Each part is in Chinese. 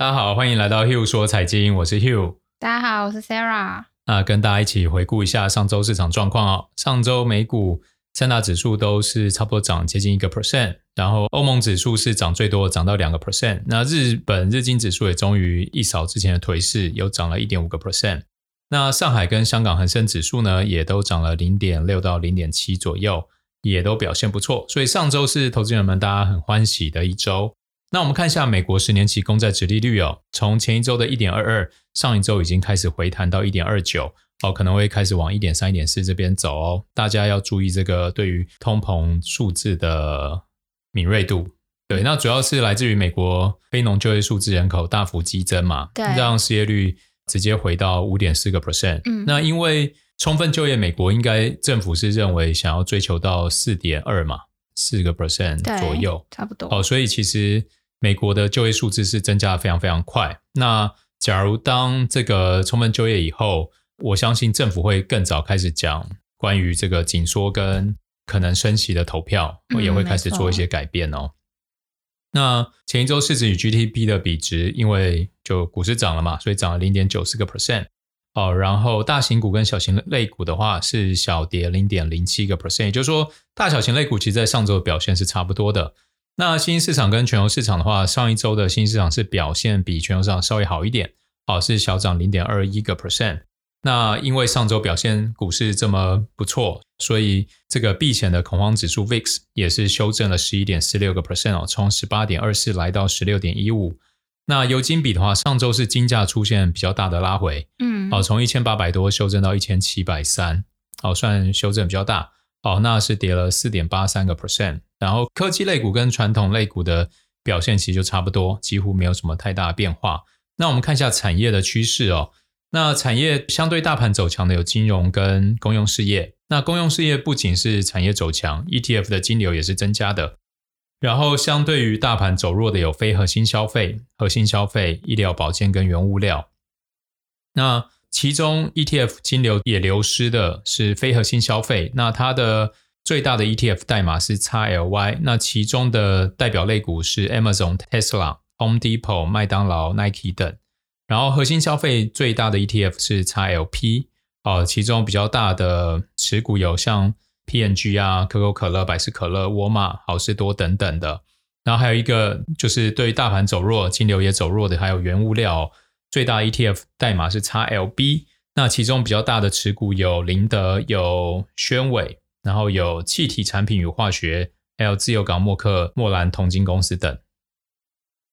大家好，欢迎来到 Hugh 说财经，我是 Hugh。大家好，我是 Sarah。那跟大家一起回顾一下上周市场状况哦。上周美股三大指数都是差不多涨接近一个 percent，然后欧盟指数是涨最多，涨到两个 percent。那日本日经指数也终于一扫之前的颓势，又涨了一点五个 percent。那上海跟香港恒生指数呢，也都涨了零点六到零点七左右，也都表现不错。所以上周是投资人们大家很欢喜的一周。那我们看一下美国十年期公债殖利率哦，从前一周的一点二二，上一周已经开始回弹到一点二九，哦，可能会开始往一点三、一点四这边走哦。大家要注意这个对于通膨数字的敏锐度。对，那主要是来自于美国非农就业数字人口大幅激增嘛，对，让失业率。直接回到五点四个 percent，嗯，那因为充分就业，美国应该政府是认为想要追求到四点二嘛，四个 percent 左右，差不多。哦，所以其实美国的就业数字是增加的非常非常快。那假如当这个充分就业以后，我相信政府会更早开始讲关于这个紧缩跟可能升息的投票，我也会开始做一些改变哦。那前一周市值与 GDP 的比值，因为就股市涨了嘛，所以涨了零点九四个 percent 哦。然后大型股跟小型类股的话是小跌零点零七个 percent，也就是说大小型类股其实在上周的表现是差不多的。那新兴市场跟全球市场的话，上一周的新兴市场是表现比全球市场稍微好一点，哦，是小涨零点二一个 percent。那因为上周表现股市这么不错，所以这个避险的恐慌指数 VIX 也是修正了十一点四六个 percent 哦，从十八点二四来到十六点一五。那油金比的话，上周是金价出现比较大的拉回，嗯，哦，从一千八百多修正到一千七百三，哦，算修正比较大，哦，那是跌了四点八三个 percent。然后科技类股跟传统类股的表现其实就差不多，几乎没有什么太大的变化。那我们看一下产业的趋势哦。那产业相对大盘走强的有金融跟公用事业。那公用事业不仅是产业走强，ETF 的金流也是增加的。然后相对于大盘走弱的有非核心消费、核心消费、医疗保健跟原物料。那其中 ETF 金流也流失的是非核心消费。那它的最大的 ETF 代码是 XLY。那其中的代表类股是 Amazon、Tesla、Home Depot、麦当劳、Nike 等。然后核心消费最大的 ETF 是 XLP 哦，其中比较大的持股有像 PNG 啊、可口可乐、百事可乐、沃尔玛、好市多等等的。然后还有一个就是对于大盘走弱、金流也走弱的，还有原物料最大 ETF 代码是 XLB。那其中比较大的持股有林德、有宣伟，然后有气体产品与化学，还有自由港默克、莫兰铜金公司等。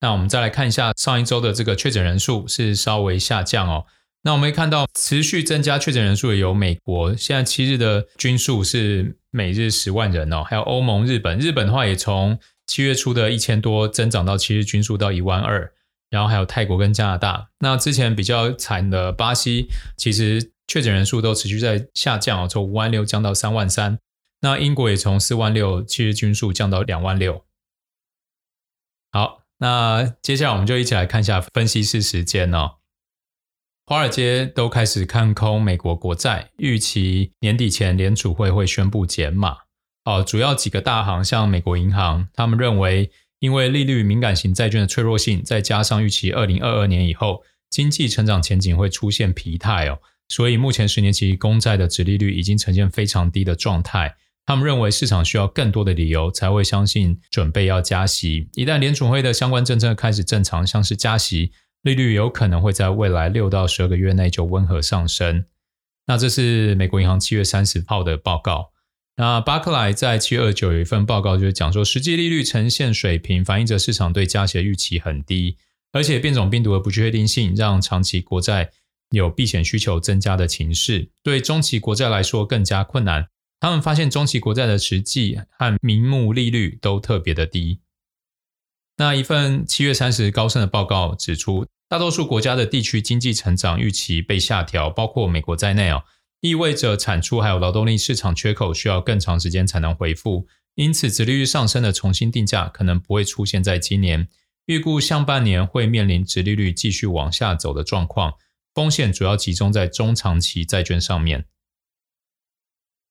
那我们再来看一下上一周的这个确诊人数是稍微下降哦。那我们会看到持续增加确诊人数的有美国，现在七日的均数是每日十万人哦。还有欧盟、日本，日本的话也从七月初的一千多增长到七日均数到一万二。然后还有泰国跟加拿大。那之前比较惨的巴西，其实确诊人数都持续在下降哦，从五万六降到三万三。那英国也从四万六七日均数降到两万六。好。那接下来我们就一起来看一下分析师时间哦。华尔街都开始看空美国国债，预期年底前联储会会宣布减码。哦，主要几个大行像美国银行，他们认为因为利率敏感型债券的脆弱性，再加上预期二零二二年以后经济成长前景会出现疲态哦，所以目前十年期公债的殖利率已经呈现非常低的状态。他们认为市场需要更多的理由才会相信准备要加息。一旦联储会的相关政策开始正常，像是加息，利率有可能会在未来六到十二个月内就温和上升。那这是美国银行七月三十号的报告。那巴克莱在七月二十九有一份报告，就是讲说实际利率呈现水平，反映着市场对加息的预期很低，而且变种病毒的不确定性让长期国债有避险需求增加的情势，对中期国债来说更加困难。他们发现中期国债的实际和名目利率都特别的低。那一份七月三十高盛的报告指出，大多数国家的地区经济成长预期被下调，包括美国在内哦，意味着产出还有劳动力市场缺口需要更长时间才能恢复。因此，殖利率上升的重新定价可能不会出现在今年。预估上半年会面临殖利率继续往下走的状况，风险主要集中在中长期债券上面。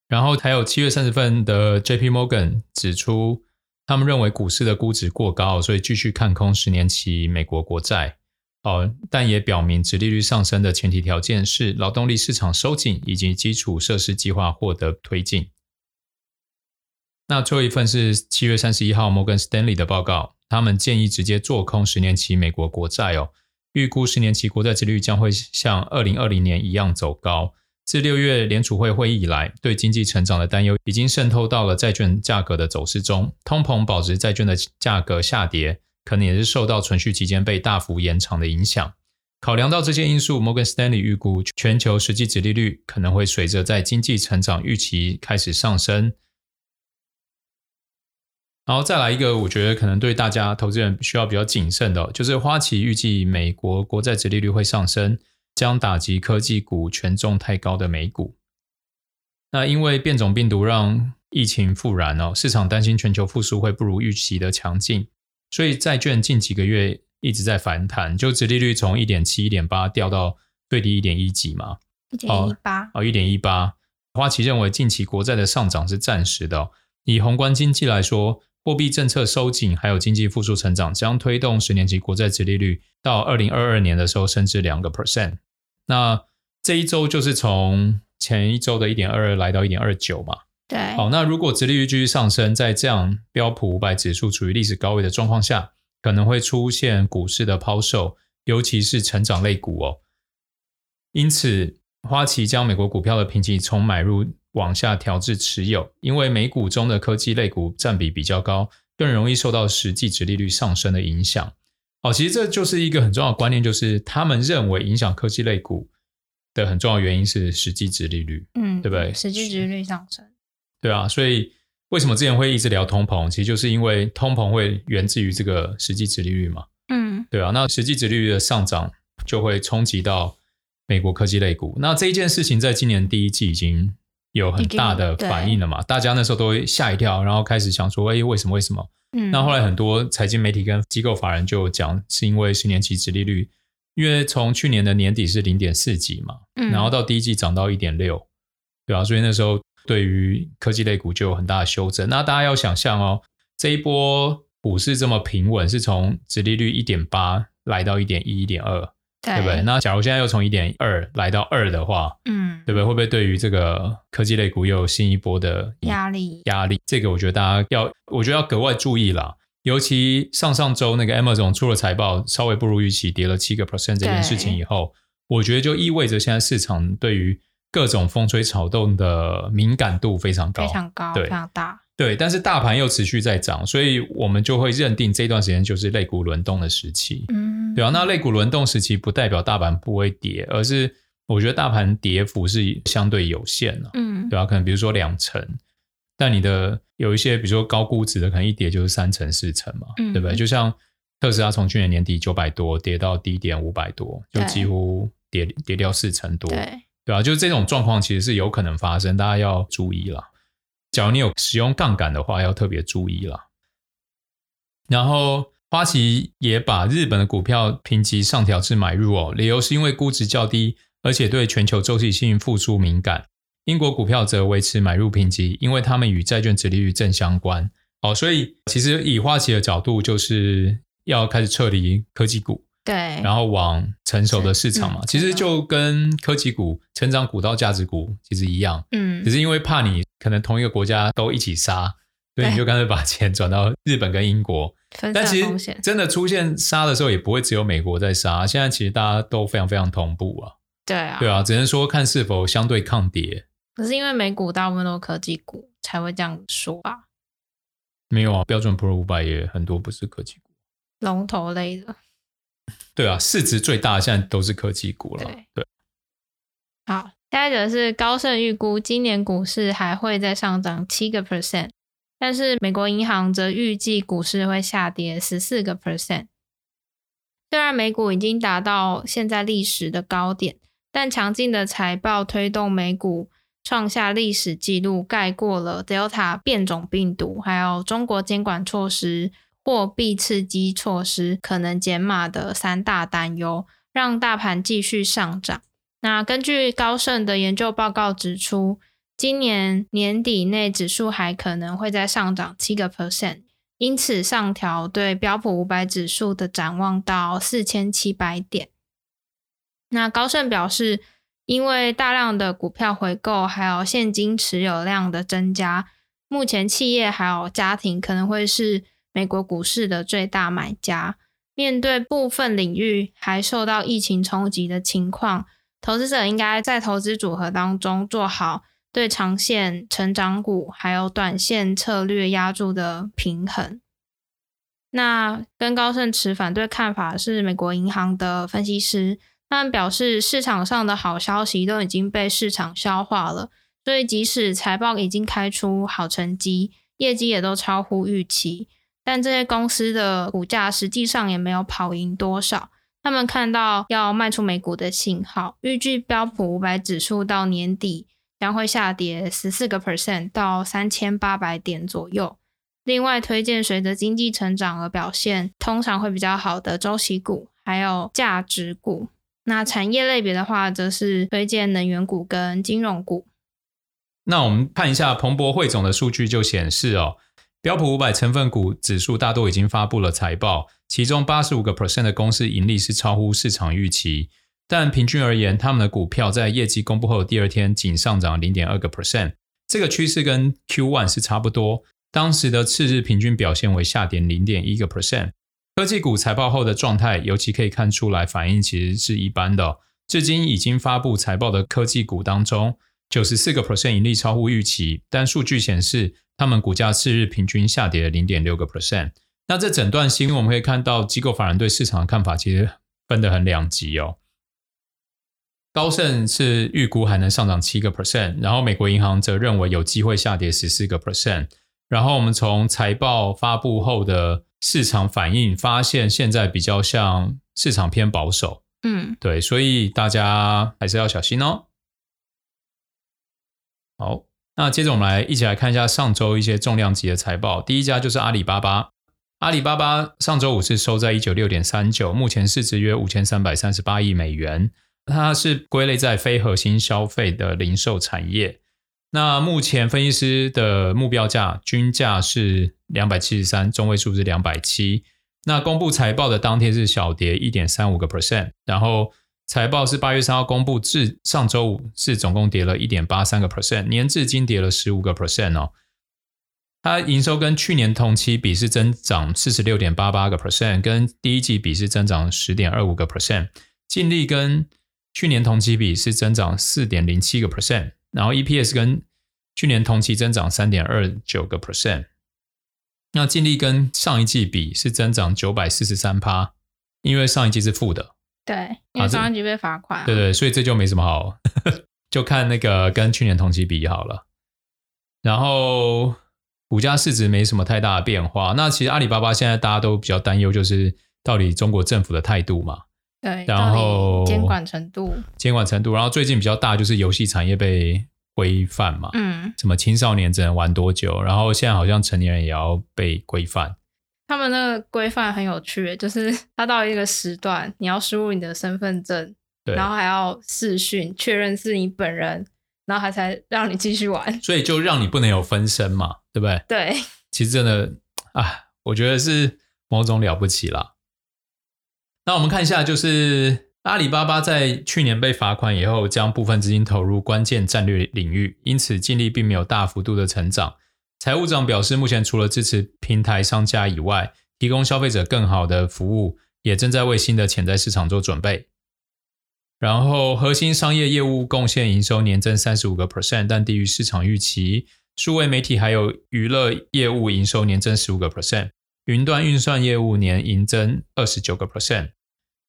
然后还有七月三十份的 J.P. Morgan 指出，他们认为股市的估值过高，所以继续看空十年期美国国债。哦，但也表明殖利率上升的前提条件是劳动力市场收紧以及基础设施计划获得推进。那最后一份是七月三十一号摩根斯丹利的报告，他们建议直接做空十年期美国国债哦，预估十年期国债殖利率将会像二零二零年一样走高。自六月联储会会议以来，对经济成长的担忧已经渗透到了债券价格的走势中。通膨保值债券的价格下跌，可能也是受到存续期间被大幅延长的影响。考量到这些因素，摩根士丹利预估全球实际殖利率可能会随着在经济成长预期开始上升。然后再来一个，我觉得可能对大家投资人需要比较谨慎的，就是花旗预计美国国债殖利率会上升。将打击科技股权重太高的美股。那因为变种病毒让疫情复燃哦，市场担心全球复苏会不如预期的强劲，所以债券近几个月一直在反弹，就殖利率从一点七、一点八掉到最低一点一几嘛，一点一八哦，一点一八。花旗认为近期国债的上涨是暂时的哦，以宏观经济来说。货币政策收紧，还有经济复苏成长，将推动十年期国债殖利率到二零二二年的时候升至两个 percent。那这一周就是从前一周的一点二二来到一点二九嘛。对。好，那如果殖利率继续上升，在这样标普五百指数处于历史高位的状况下，可能会出现股市的抛售，尤其是成长类股哦。因此，花旗将美国股票的评级从买入。往下调至持有，因为美股中的科技类股占比比较高，更容易受到实际殖利率上升的影响。哦，其实这就是一个很重要的观念，就是他们认为影响科技类股的很重要原因是实际殖利率，嗯，对不对？实际殖利率上升，对啊，所以为什么之前会一直聊通膨？其实就是因为通膨会源自于这个实际值利率嘛，嗯，对啊，那实际值利率的上涨就会冲击到美国科技类股。那这一件事情在今年第一季已经。有很大的反应了嘛？大家那时候都会吓一跳，然后开始想说：“哎，为什么？为什么？”嗯，那后来很多财经媒体跟机构法人就讲，是因为十年期值利率，因为从去年的年底是零点四几嘛，嗯，然后到第一季涨到一点六，对啊，所以那时候对于科技类股就有很大的修正。那大家要想象哦，这一波股市这么平稳，是从殖利率一点八来到一点一、一点二。对不对？那假如现在又从一点二来到二的话，嗯，对不对？会不会对于这个科技类股又有新一波的压力？压力，这个我觉得大家要，我觉得要格外注意啦。尤其上上周那个 Amazon 出了财报，稍微不如预期，跌了七个 percent 这件事情以后，我觉得就意味着现在市场对于各种风吹草动的敏感度非常高，非常高，对，非常大。对，但是大盘又持续在涨，所以我们就会认定这段时间就是肋骨轮动的时期。嗯，对啊，那肋骨轮动时期不代表大盘不会跌，而是我觉得大盘跌幅是相对有限的。嗯，对啊，可能比如说两成，但你的有一些比如说高估值的，可能一跌就是三成四成嘛，嗯，对不对？就像特斯拉从去年年底九百多跌到低点五百多，就几乎跌跌掉四成多。对，对啊，就是这种状况其实是有可能发生，大家要注意了。假如你有使用杠杆的话，要特别注意了。然后花旗也把日本的股票评级上调至买入哦，理由是因为估值较低，而且对全球周期性复苏敏感。英国股票则维持买入评级，因为它们与债券殖利率正相关。哦，所以其实以花旗的角度，就是要开始撤离科技股。对，然后往成熟的市场嘛，其实就跟科技股、成长股到价值股其实一样，嗯，只是因为怕你可能同一个国家都一起杀，所以你就干脆把钱转到日本跟英国。但其实真的出现杀的时候，也不会只有美国在杀，现在其实大家都非常非常同步啊。对啊，对啊，只能说看是否相对抗跌。可是因为美股大部分都是科技股，才会这样说吧？没有啊，标准普尔五百也很多不是科技股，龙头类的。对啊，市值最大的现在都是科技股了。对，对，好，下一则是高盛预估今年股市还会再上涨七个 percent，但是美国银行则预计股市会下跌十四个 percent。虽然美股已经达到现在历史的高点，但强劲的财报推动美股创下历史纪录，盖过了 Delta 变种病毒，还有中国监管措施。货币刺激措施可能减码的三大担忧，让大盘继续上涨。那根据高盛的研究报告指出，今年年底内指数还可能会再上涨七个 percent，因此上调对标普五百指数的展望到四千七百点。那高盛表示，因为大量的股票回购，还有现金持有量的增加，目前企业还有家庭可能会是美国股市的最大买家。面对部分领域还受到疫情冲击的情况，投资者应该在投资组合当中做好对长线成长股还有短线策略押注的平衡。那跟高盛持反对看法是美国银行的分析师，他们表示市场上的好消息都已经被市场消化了，所以即使财报已经开出好成绩，业绩也都超乎预期。但这些公司的股价实际上也没有跑赢多少，他们看到要卖出美股的信号，预计标普五百指数到年底将会下跌十四个 percent 到三千八百点左右。另外，推荐随着经济成长而表现通常会比较好的周期股，还有价值股。那产业类别的话，则是推荐能源股跟金融股。那我们看一下彭博汇总的数据就显示哦。标普五百成分股指数大多已经发布了财报，其中八十五个 percent 的公司盈利是超乎市场预期，但平均而言，他们的股票在业绩公布后第二天仅上涨零点二个 percent，这个趋势跟 Q one 是差不多。当时的次日平均表现为下跌零点一个 percent。科技股财报后的状态，尤其可以看出来，反应其实是一般的。至今已经发布财报的科技股当中，九十四个 percent 盈利超乎预期，但数据显示。他们股价次日平均下跌了零点六个 percent。那这整段新闻我们可以看到，机构法人对市场的看法其实分得很两极哦。高盛是预估还能上涨七个 percent，然后美国银行则认为有机会下跌十四个 percent。然后我们从财报发布后的市场反应发现，现在比较像市场偏保守。嗯，对，所以大家还是要小心哦。好。那接着我们来一起来看一下上周一些重量级的财报。第一家就是阿里巴巴，阿里巴巴上周五是收在一九六点三九，目前市值约五千三百三十八亿美元。它是归类在非核心消费的零售产业。那目前分析师的目标价均价是两百七十三，中位数是两百七。那公布财报的当天是小跌一点三五个 percent，然后。财报是八月三号公布，至上周五是总共跌了一点八三个 percent，年至今跌了十五个 percent 哦。它营收跟去年同期比是增长四十六点八八个 percent，跟第一季比是增长十点二五个 percent，净利跟去年同期比是增长四点零七个 percent，然后 EPS 跟去年同期增长三点二九个 percent，那净利跟上一季比是增长九百四十三趴，因为上一季是负的。对，因为上一季被罚款，啊。对对，所以这就没什么好，就看那个跟去年同期比好了。然后股价市值没什么太大的变化。那其实阿里巴巴现在大家都比较担忧，就是到底中国政府的态度嘛。对，然后监管程度，监管程度。然后最近比较大就是游戏产业被规范嘛。嗯。什么青少年只能玩多久？然后现在好像成年人也要被规范。他们那个规范很有趣，就是 他到一个时段，你要输入你的身份证，然后还要视讯确认是你本人，然后他才让你继续玩。所以就让你不能有分身嘛，对不对？对。其实真的啊，我觉得是某种了不起啦。那我们看一下，就是阿里巴巴在去年被罚款以后，将部分资金投入关键战略领域，因此净利并没有大幅度的成长。财务长表示，目前除了支持平台商家以外，提供消费者更好的服务，也正在为新的潜在市场做准备。然后，核心商业业务贡献营收年增三十五个 percent，但低于市场预期。数位媒体还有娱乐业务营收年增十五个 percent，云端运算业务年营增二十九个 percent。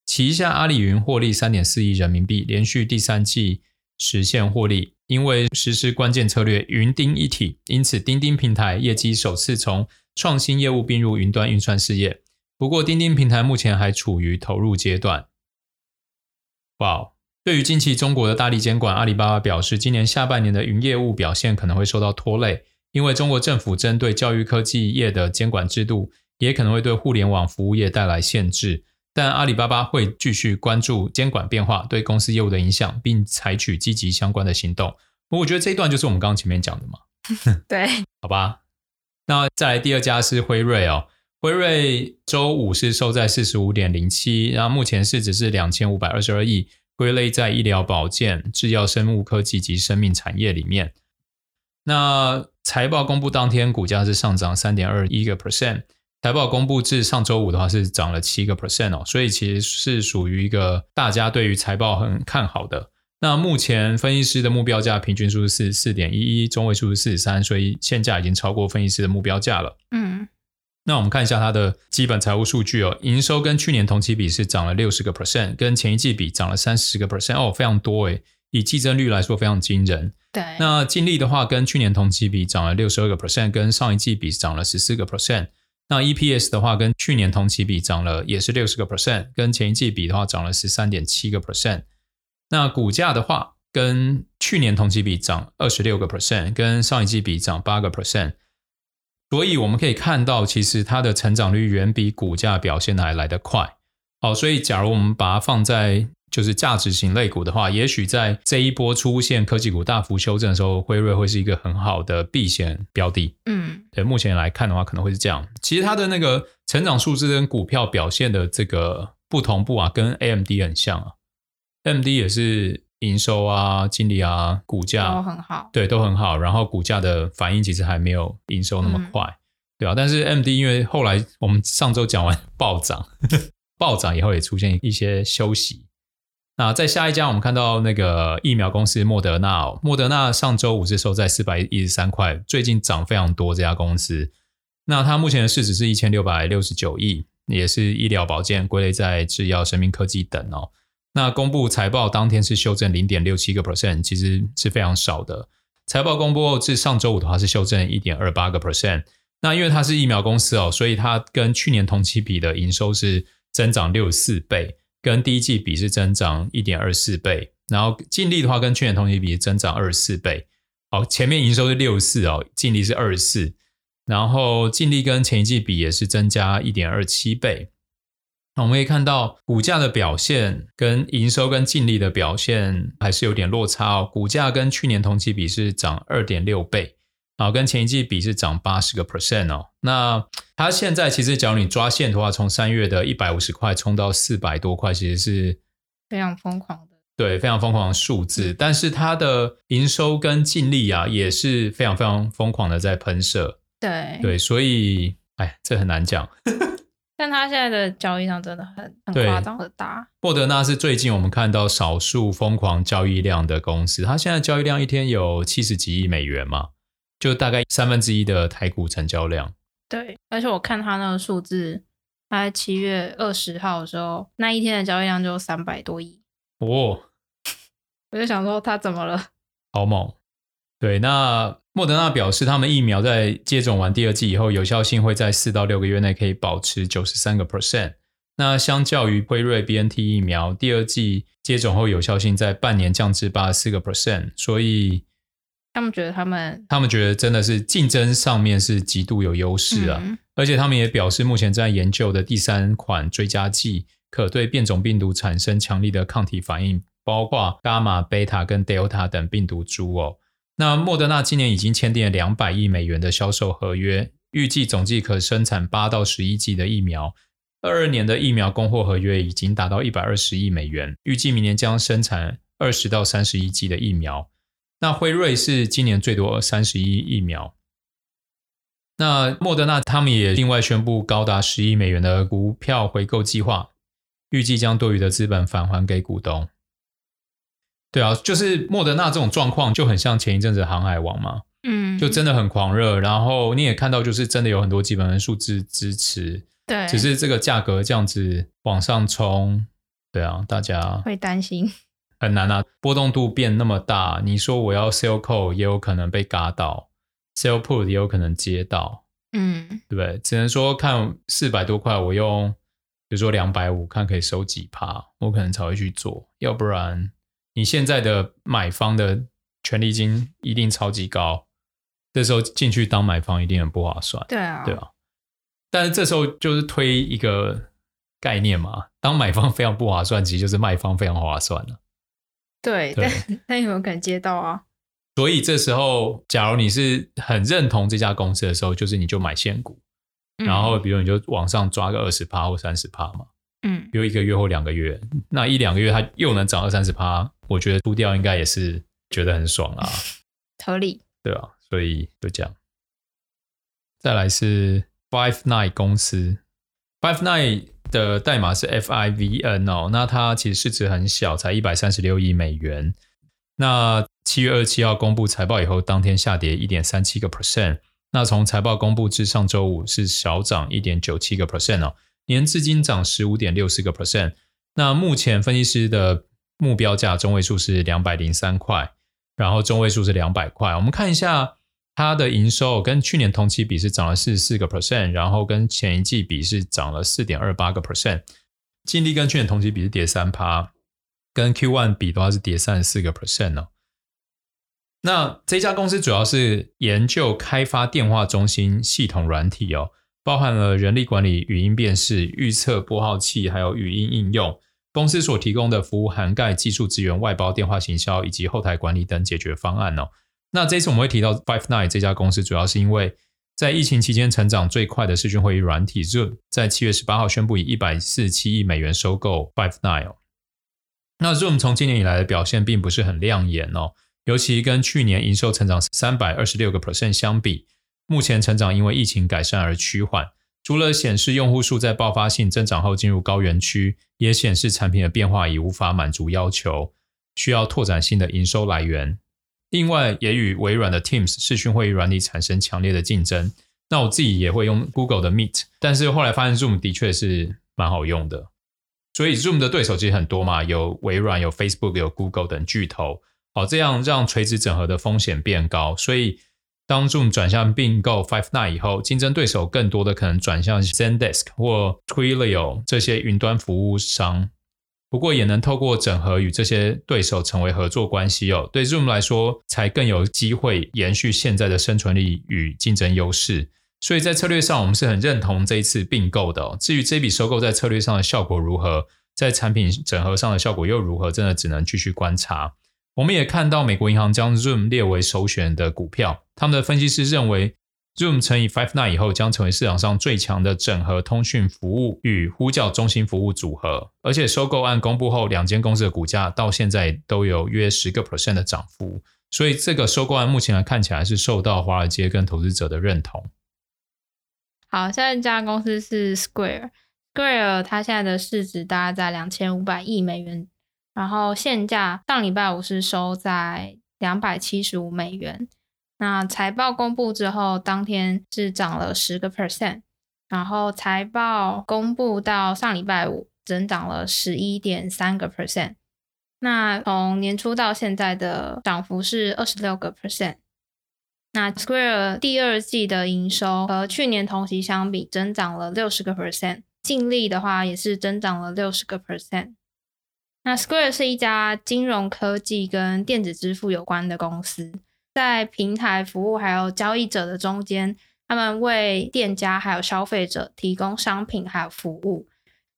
旗下阿里云获利三点四亿人民币，连续第三季实现获利。因为实施关键策略“云钉一体”，因此钉钉平台业绩首次从创新业务并入云端运算事业。不过，钉钉平台目前还处于投入阶段。哇！对于近期中国的大力监管，阿里巴巴表示，今年下半年的云业务表现可能会受到拖累，因为中国政府针对教育科技业的监管制度，也可能会对互联网服务业带来限制。但阿里巴巴会继续关注监管变化对公司业务的影响，并采取积极相关的行动。我觉得这一段就是我们刚刚前面讲的嘛。对，好吧。那再来第二家是辉瑞哦，辉瑞周五是收在四十五点零七，然后目前市值是两千五百二十二亿，归类在医疗保健、制药、生物科技及生命产业里面。那财报公布当天，股价是上涨三点二一个 percent。财报公布至上周五的话是涨了七个 percent 哦，所以其实是属于一个大家对于财报很看好的。那目前分析师的目标价平均数是四点一一，中位数是四十三，所以现价已经超过分析师的目标价了。嗯，那我们看一下它的基本财务数据哦，营收跟去年同期比是涨了六十个 percent，跟前一季比涨了三十个 percent 哦，非常多诶，以季增率来说非常惊人。对，那净利的话跟去年同期比涨了六十二个 percent，跟上一季比涨了十四个 percent。那 EPS 的话跟去年同期比涨了也是六十个 percent，跟前一季比的话涨了十三点七个 percent。那股价的话，跟去年同期比涨二十六个 percent，跟上一季比涨八个 percent。所以我们可以看到，其实它的成长率远比股价表现的还来得快。好，所以假如我们把它放在就是价值型类股的话，也许在这一波出现科技股大幅修正的时候，辉瑞会是一个很好的避险标的。嗯，对，目前来看的话，可能会是这样。其实它的那个成长数字跟股票表现的这个不同步啊，跟 AMD 很像啊。AMD 也是营收啊、经理啊、股价都很好，对，都很好。然后股价的反应其实还没有营收那么快，嗯、对啊。但是 AMD 因为后来我们上周讲完暴涨，暴涨以后也出现一些休息。那在下一家，我们看到那个疫苗公司莫德纳，莫德纳上周五是收在四百一十三块，最近涨非常多。这家公司，那它目前的市值是一千六百六十九亿，也是医疗保健归类在制药、生命科技等哦。那公布财报当天是修正零点六七个 percent，其实是非常少的。财报公布后至上周五的话是修正一点二八个 percent。那因为它是疫苗公司哦，所以它跟去年同期比的营收是增长六十四倍，跟第一季比是增长一点二四倍。然后净利的话跟去年同期比是增长二十四倍。好，前面营收是六四哦，净利是二十四，然后净利跟前一季比也是增加一点二七倍。那我们可以看到股价的表现跟营收跟净利的表现还是有点落差哦。股价跟去年同期比是涨二点六倍，然后跟前一季比是涨八十个 percent 哦。那它现在其实，假如你抓线的话，从三月的一百五十块冲到四百多块，其实是非常疯狂的。对，非常疯狂的数字。但是它的营收跟净利啊，也是非常非常疯狂的在喷射。对对，所以哎，这很难讲。但它现在的交易量真的很很夸张的大。莫德纳是最近我们看到少数疯狂交易量的公司，它现在交易量一天有七十几亿美元嘛，就大概三分之一的台股成交量。对，而且我看他那个数字，他在七月二十号的时候，那一天的交易量就三百多亿。哦，我就想说他怎么了？好猛。对，那。莫德纳表示，他们疫苗在接种完第二剂以后，有效性会在四到六个月内可以保持九十三个 percent。那相较于辉瑞 BNT 疫苗，第二剂接种后有效性在半年降至八十四个 percent。所以他们觉得他们，他们觉得真的是竞争上面是极度有优势啊。嗯、而且他们也表示，目前在研究的第三款追加剂可对变种病毒产生强力的抗体反应，包括伽马、贝塔跟德尔塔等病毒株哦。那莫德纳今年已经签订了两百亿美元的销售合约，预计总计可生产八到十一剂的疫苗。二二年的疫苗供货合约已经达到一百二十亿美元，预计明年将生产二十到三十一剂的疫苗。那辉瑞是今年最多三十一疫苗。那莫德纳他们也另外宣布高达十亿美元的股票回购计划，预计将多余的资本返还给股东。对啊，就是莫德纳这种状况就很像前一阵子航海王嘛，嗯，就真的很狂热。然后你也看到，就是真的有很多基本的数字支持，对，只是这个价格这样子往上冲，对啊，大家会担心很难啊，波动度变那么大，你说我要 sell call 也有可能被嘎到，sell put 也有可能接到，嗯，对不对？只能说看四百多块，我用比如说两百五，看可以收几趴，我可能才会去做，要不然。你现在的买方的权利金一定超级高，这时候进去当买方一定很不划算。对啊，对啊。但是这时候就是推一个概念嘛，当买方非常不划算，其实就是卖方非常划算了。对，对。但 但有没有可能接到啊？所以这时候，假如你是很认同这家公司的时候，就是你就买现股，嗯、然后比如你就往上抓个二十趴或三十趴嘛，嗯，比如一个月或两个月，那一两个月它又能涨二三十趴，我觉得出掉应该也是觉得很爽啊，合理，对啊，所以就这样。再来是 Five Nine 公司，Five Nine 的代码是 FIVN 哦，那它其实市值很小，才一百三十六亿美元。那七月二十七号公布财报以后，当天下跌一点三七个 percent。那从财报公布至上周五是小涨一点九七个 percent 哦，年至今涨十五点六四个 percent。那目前分析师的目标价中位数是两百零三块，然后中位数是两百块。我们看一下它的营收跟去年同期比是涨了四十四个 percent，然后跟前一季比是涨了四点二八个 percent。净利跟去年同期比是跌三趴。跟 Q1 比的话是跌三十四个 percent 哦。那这家公司主要是研究开发电话中心系统软体哦，包含了人力管理、语音辨识、预测拨号器，还有语音应用。公司所提供的服务涵盖技术资源、外包电话行销以及后台管理等解决方案哦。那这次我们会提到 Five9 这家公司，主要是因为在疫情期间成长最快的视讯会议软体，Zoom 在七月十八号宣布以一百四十七亿美元收购 Five9 哦。那 Zoom 从今年以来的表现并不是很亮眼哦，尤其跟去年营收成长三百二十六个 percent 相比，目前成长因为疫情改善而趋缓。除了显示用户数在爆发性增长后进入高原区，也显示产品的变化已无法满足要求，需要拓展新的营收来源。另外，也与微软的 Teams 视讯会议软体产生强烈的竞争。那我自己也会用 Google 的 Meet，但是后来发现 Zoom 的确是蛮好用的。所以，Zoom 的对手其实很多嘛，有微软、有 Facebook、有 Google 等巨头。好，这样让垂直整合的风险变高。所以，当 Zoom 转向并购 Five9 以后，竞争对手更多的可能转向 Zendesk 或 Twilio 这些云端服务商。不过，也能透过整合与这些对手成为合作关系哦。对 Zoom 来说，才更有机会延续现在的生存力与竞争优势。所以在策略上，我们是很认同这一次并购的。至于这笔收购在策略上的效果如何，在产品整合上的效果又如何，真的只能继续观察。我们也看到美国银行将 Zoom 列为首选的股票，他们的分析师认为，Zoom 乘以 Five9 以后将成为市场上最强的整合通讯服务与呼叫中心服务组合。而且收购案公布后，两间公司的股价到现在都有约十个 percent 的涨幅。所以这个收购案目前来看起来是受到华尔街跟投资者的认同。好，下一家公司是 Square，Square 它现在的市值大概在两千五百亿美元，然后现价上礼拜五是收在两百七十五美元。那财报公布之后，当天是涨了十个 percent，然后财报公布到上礼拜五，增长了十一点三个 percent。那从年初到现在的涨幅是二十六个 percent。那 Square 第二季的营收和去年同期相比增长了六十个 percent，净利的话也是增长了六十个 percent。那 Square 是一家金融科技跟电子支付有关的公司，在平台服务还有交易者的中间，他们为店家还有消费者提供商品还有服务。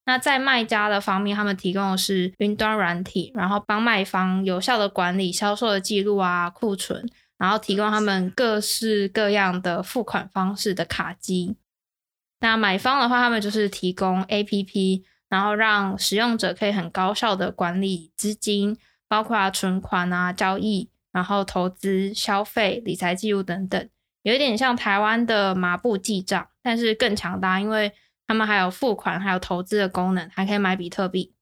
那在卖家的方面，他们提供的是云端软体，然后帮卖方有效的管理销售的记录啊、库存。然后提供他们各式各样的付款方式的卡机。那买方的话，他们就是提供 APP，然后让使用者可以很高效的管理资金，包括存款啊、交易，然后投资、消费、理财记录等等，有一点像台湾的麻布记账，但是更强大，因为他们还有付款、还有投资的功能，还可以买比特币。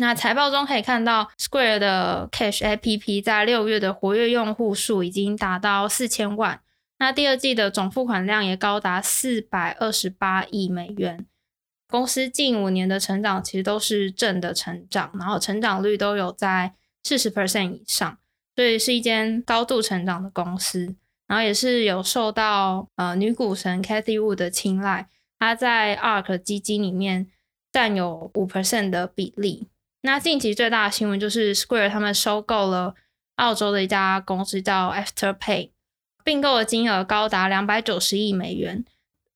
那财报中可以看到，Square 的 Cash APP 在六月的活跃用户数已经达到四千万。那第二季的总付款量也高达四百二十八亿美元。公司近五年的成长其实都是正的成长，然后成长率都有在四十 percent 以上，所以是一间高度成长的公司。然后也是有受到呃女股神 Cathie Wood 的青睐，她在 ARK 基金里面占有五 percent 的比例。那近期最大的新闻就是 Square 他们收购了澳洲的一家公司叫 Afterpay，并购的金额高达两百九十亿美元。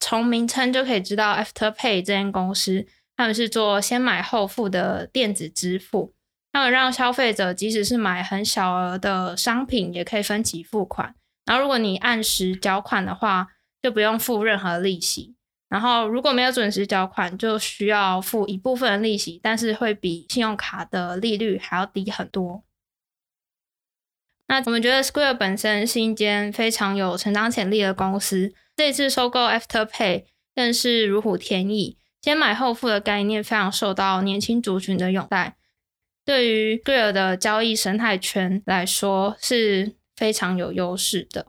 从名称就可以知道 Afterpay 这间公司他们是做先买后付的电子支付。他们让消费者即使是买很小额的商品，也可以分期付款。然后如果你按时缴款的话，就不用付任何利息。然后如果没有准时缴款，就需要付一部分利息，但是会比信用卡的利率还要低很多。那我们觉得 Square 本身是一间非常有成长潜力的公司，这次收购 Afterpay 更是如虎添翼，先买后付的概念非常受到年轻族群的拥戴。对于 Square 的交易生态圈来说是非常有优势的。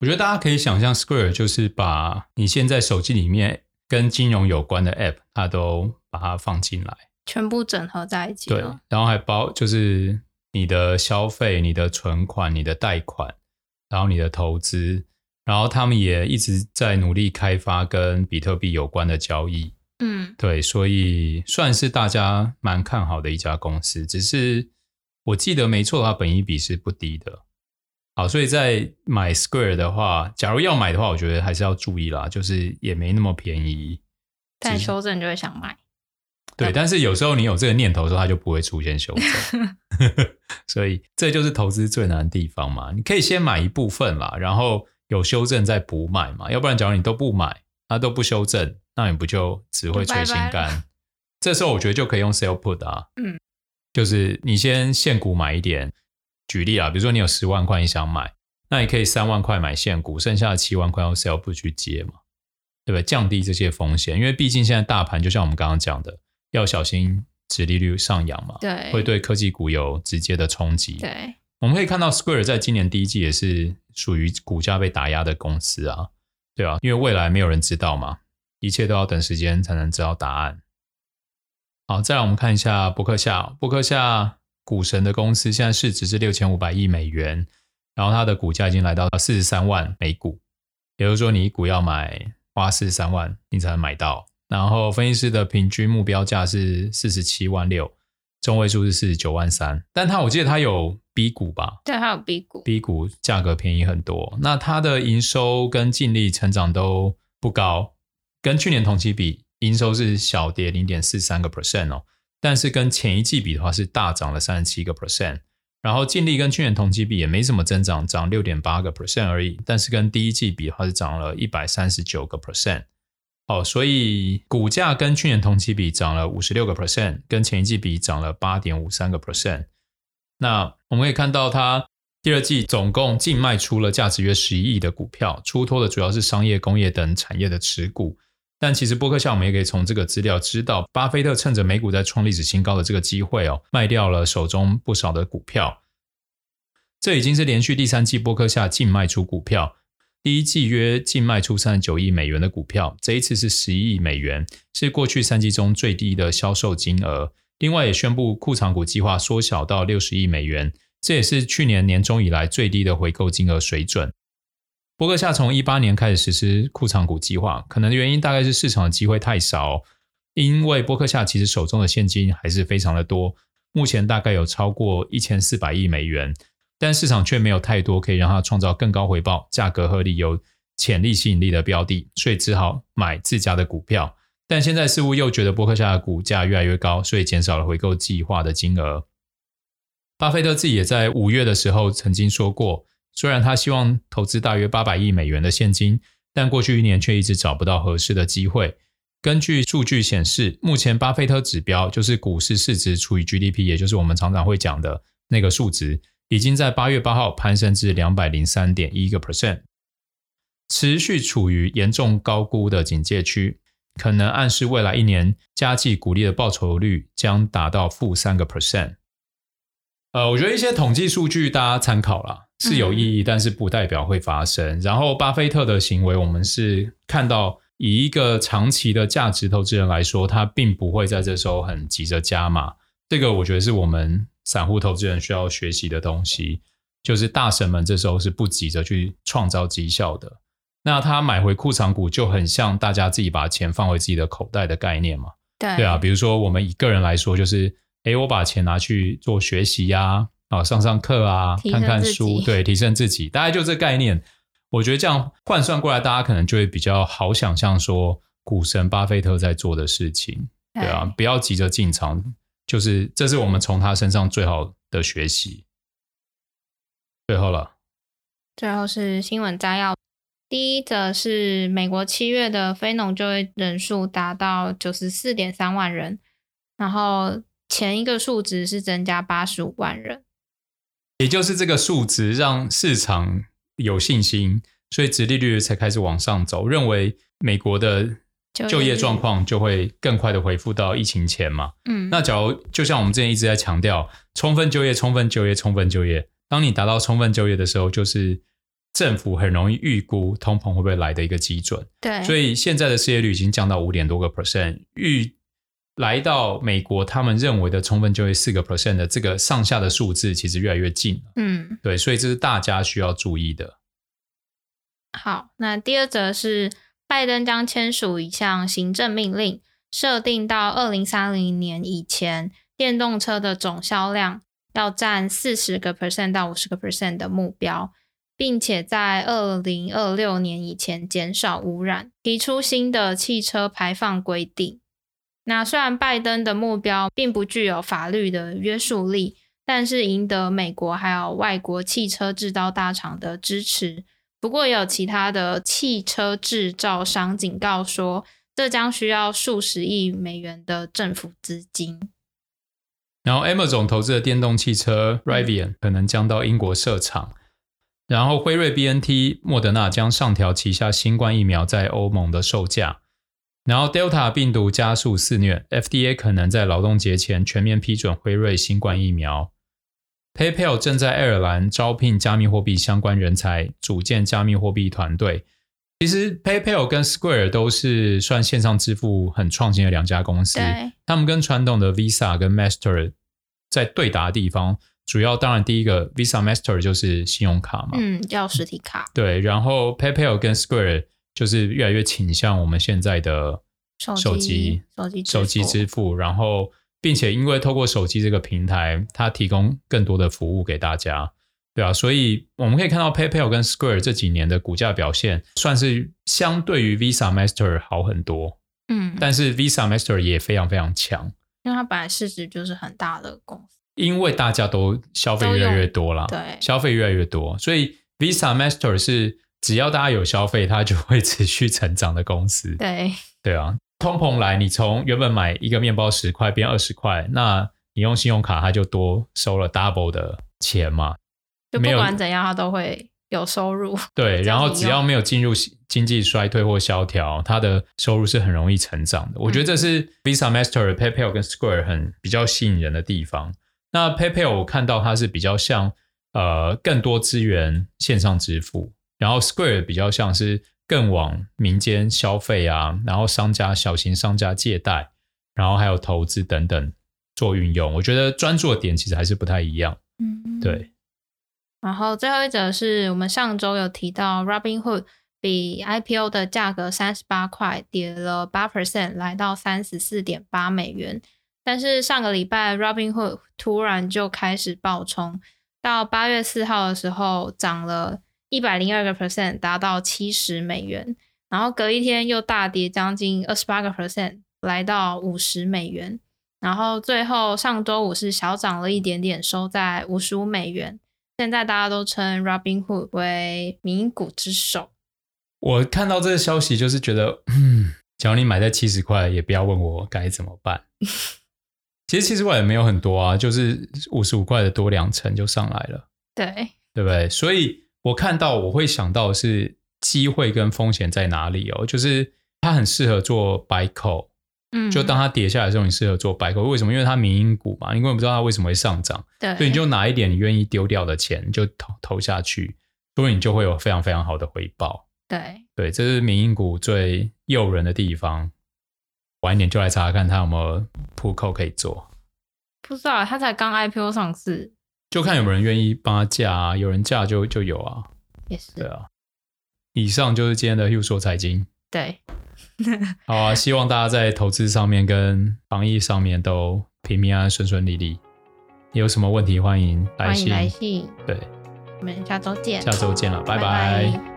我觉得大家可以想象，Square 就是把你现在手机里面跟金融有关的 App，它都把它放进来，全部整合在一起。对，然后还包就是。你的消费、你的存款、你的贷款，然后你的投资，然后他们也一直在努力开发跟比特币有关的交易。嗯，对，所以算是大家蛮看好的一家公司。只是我记得没错的话，本益比是不低的。好，所以在买 Square 的话，假如要买的话，我觉得还是要注意啦，就是也没那么便宜。但修正就会想买。对，但是有时候你有这个念头的时候，它就不会出现修正，所以这就是投资最难的地方嘛。你可以先买一部分啦，然后有修正再补买嘛。要不然，假如你都不买，它都不修正，那你不就只会捶心肝？这时候我觉得就可以用 sell put 啊，嗯，就是你先现股买一点。举例啊，比如说你有十万块你想买，那你可以三万块买现股，剩下的七万块用 sell put 去接嘛，对不对？降低这些风险，因为毕竟现在大盘就像我们刚刚讲的。要小心殖利率上扬嘛，对，会对科技股有直接的冲击。对，我们可以看到 Square 在今年第一季也是属于股价被打压的公司啊，对啊，因为未来没有人知道嘛，一切都要等时间才能知道答案。好，再来我们看一下伯克夏，伯克夏股神的公司现在市值是六千五百亿美元，然后它的股价已经来到四十三万每股，也就是说你一股要买花四十三万，你才能买到。然后分析师的平均目标价是四十七万六，中位数是四十九万三。但他我记得他有 B 股吧？对，他有 B 股，B 股价格便宜很多。那它的营收跟净利成长都不高，跟去年同期比，营收是小跌零点四三个 percent 哦。但是跟前一季比的话，是大涨了三十七个 percent。然后净利跟去年同期比也没什么增长，涨六点八个 percent 而已。但是跟第一季比的话，是涨了一百三十九个 percent。哦，所以股价跟去年同期比涨了五十六个 percent，跟前一季比涨了八点五三个 percent。那我们可以看到，它第二季总共净卖出了价值约十一亿的股票，出脱的主要是商业、工业等产业的持股。但其实波克夏我们也可以从这个资料知道，巴菲特趁着美股在创历史新高的这个机会哦，卖掉了手中不少的股票。这已经是连续第三季波克夏净卖出股票。第一季约净卖出三十九亿美元的股票，这一次是十亿美元，是过去三季中最低的销售金额。另外也宣布库藏股计划缩小到六十亿美元，这也是去年年中以来最低的回购金额水准。波克夏从一八年开始实施库藏股计划，可能的原因大概是市场的机会太少，因为波克夏其实手中的现金还是非常的多，目前大概有超过一千四百亿美元。但市场却没有太多可以让它创造更高回报、价格合理、有潜力吸引力的标的，所以只好买自家的股票。但现在似乎又觉得波克夏的股价越来越高，所以减少了回购计划的金额。巴菲特自己也在五月的时候曾经说过，虽然他希望投资大约八百亿美元的现金，但过去一年却一直找不到合适的机会。根据数据显示，目前巴菲特指标就是股市市值除以 GDP，也就是我们常常会讲的那个数值。已经在八月八号攀升至两百零三点一个 percent，持续处于严重高估的警戒区，可能暗示未来一年加计股利的报酬率将达到负三个 percent。呃，我觉得一些统计数据大家参考啦，是有意义，但是不代表会发生。嗯。然后，巴菲特的行为，我们是看到以一个长期的价值投资人来说，他并不会在这时候很急着加码。这个我觉得是我们。散户投资人需要学习的东西，就是大神们这时候是不急着去创造绩效的。那他买回库藏股就很像大家自己把钱放回自己的口袋的概念嘛？对，对啊。比如说我们以个人来说，就是诶，我把钱拿去做学习呀，啊，上上课啊，看看书，对，提升自己，大概就这概念。我觉得这样换算过来，大家可能就会比较好想象说，股神巴菲特在做的事情，对啊，不要急着进场。就是这是我们从他身上最好的学习。最后了，最后是新闻摘要。第一则是美国七月的非农就业人数达到九十四点三万人，然后前一个数值是增加八十五万人，也就是这个数值让市场有信心，所以殖利率才开始往上走，认为美国的就业状况就会更快的恢复到疫情前嘛。嗯，那假如就像我们之前一直在强调，充分就业、充分就业、充分就业，当你达到充分就业的时候，就是。政府很容易预估通膨会不会来的一个基准，对，所以现在的失业率已经降到五点多个 percent，预来到美国他们认为的充分就业四个 percent 的这个上下的数字其实越来越近了，嗯，对，所以这是大家需要注意的。好，那第二则是拜登将签署一项行政命令，设定到二零三零年以前，电动车的总销量要占四十个 percent 到五十个 percent 的目标。并且在二零二六年以前减少污染，提出新的汽车排放规定。那虽然拜登的目标并不具有法律的约束力，但是赢得美国还有外国汽车制造大厂的支持。不过，也有其他的汽车制造商警告说，这将需要数十亿美元的政府资金。然后，Amazon 投资的电动汽车 Rivian 可能将到英国设厂。然后，辉瑞、BNT、莫德纳将上调旗下新冠疫苗在欧盟的售价。然后，Delta 病毒加速肆虐，FDA 可能在劳动节前全面批准辉瑞新冠疫苗。PayPal 正在爱尔兰招聘加密货币相关人才，组建加密货币团队。其实，PayPal 跟 Square 都是算线上支付很创新的两家公司。他们跟传统的 Visa 跟 Master 在对打的地方。主要当然第一个 Visa Master 就是信用卡嘛，嗯，叫实体卡。对，然后 PayPal 跟 Square 就是越来越倾向我们现在的手机、手机、手机支付。然后，并且因为透过手机这个平台，它提供更多的服务给大家，对啊，所以我们可以看到 PayPal 跟 Square 这几年的股价表现，算是相对于 Visa Master 好很多。嗯，但是 Visa Master 也非常非常强，因为它本来市值就是很大的公司。因为大家都消费越来越多了，对，消费越来越多，所以 Visa Master 是只要大家有消费，它就会持续成长的公司。对，对啊，通膨来，你从原本买一个面包十块变二十块，那你用信用卡，它就多收了 double 的钱嘛。就不管怎样，它都会有收入。对，然后只要没有进入经济衰退或萧条，它的收入是很容易成长的。我觉得这是 Visa Master、PayPal 跟 Square 很比较吸引人的地方。那 PayPal 我看到它是比较像呃更多资源线上支付，然后 Square 比较像是更往民间消费啊，然后商家小型商家借贷，然后还有投资等等做运用。我觉得专注的点其实还是不太一样。嗯，对。然后最后一则是我们上周有提到 Robinhood 比 IPO 的价格三十八块跌了八 percent，来到三十四点八美元。但是上个礼拜，Robinhood 突然就开始暴冲，到八月四号的时候涨了一百零二个 percent，达到七十美元。然后隔一天又大跌将近二十八个 percent，来到五十美元。然后最后上周五是小涨了一点点，收在五十五美元。现在大家都称 Robinhood 为名股之首。我看到这个消息，就是觉得，嗯，只要你买在七十块，也不要问我该怎么办。其实七十块也没有很多啊，就是五十五块的多两成就上来了，对对不对？所以我看到我会想到的是机会跟风险在哪里哦，就是它很适合做 buy call，嗯，就当它跌下来的时候，你适合做 buy call，为什么？因为它民营股嘛，你根本不知道它为什么会上涨，对，所以你就拿一点你愿意丢掉的钱就投投下去，所以你就会有非常非常好的回报，对。对，这是民营股最诱人的地方。晚一点就来查查看它有没有 put call 可以做，不知道它才刚 IPO 上市，就看有没有人愿意帮他架啊，有人架就就有啊，也是对啊。以上就是今天的 Hugh 说财经，对，好啊，希望大家在投资上面跟防疫上面都平平安安、顺顺利利。有什么问题欢迎来信，欢迎来信，对，我们下周见，下周见了，拜拜。拜拜。